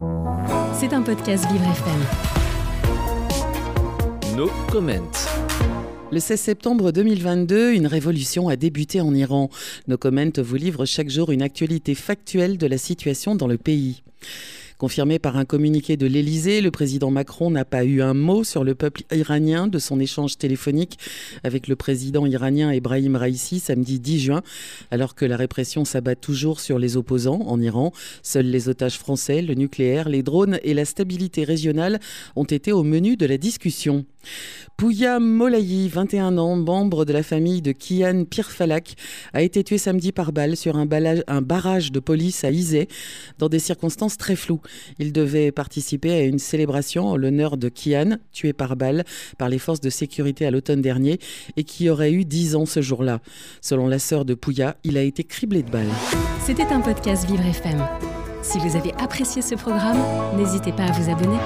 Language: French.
C'est un podcast Vivre FM. No comment. Le 16 septembre 2022, une révolution a débuté en Iran. Nos Comment vous livre chaque jour une actualité factuelle de la situation dans le pays. Confirmé par un communiqué de l'Élysée, le président Macron n'a pas eu un mot sur le peuple iranien de son échange téléphonique avec le président iranien Ebrahim Raisi samedi 10 juin, alors que la répression s'abat toujours sur les opposants en Iran. Seuls les otages français, le nucléaire, les drones et la stabilité régionale ont été au menu de la discussion. Pouya Molayi, 21 ans, membre de la famille de Kian Pirfalak, a été tué samedi par balle sur un, barrage de police à Izé, dans des circonstances très floues. Il devait participer à une célébration en l'honneur de Kian, tué par balle par les forces de sécurité à l'automne dernier et qui aurait eu 10 ans ce jour-là. Selon la sœur de Pouya, il a été criblé de balles. C'était un podcast Vivre FM. Si vous avez apprécié ce programme, n'hésitez pas à vous abonner.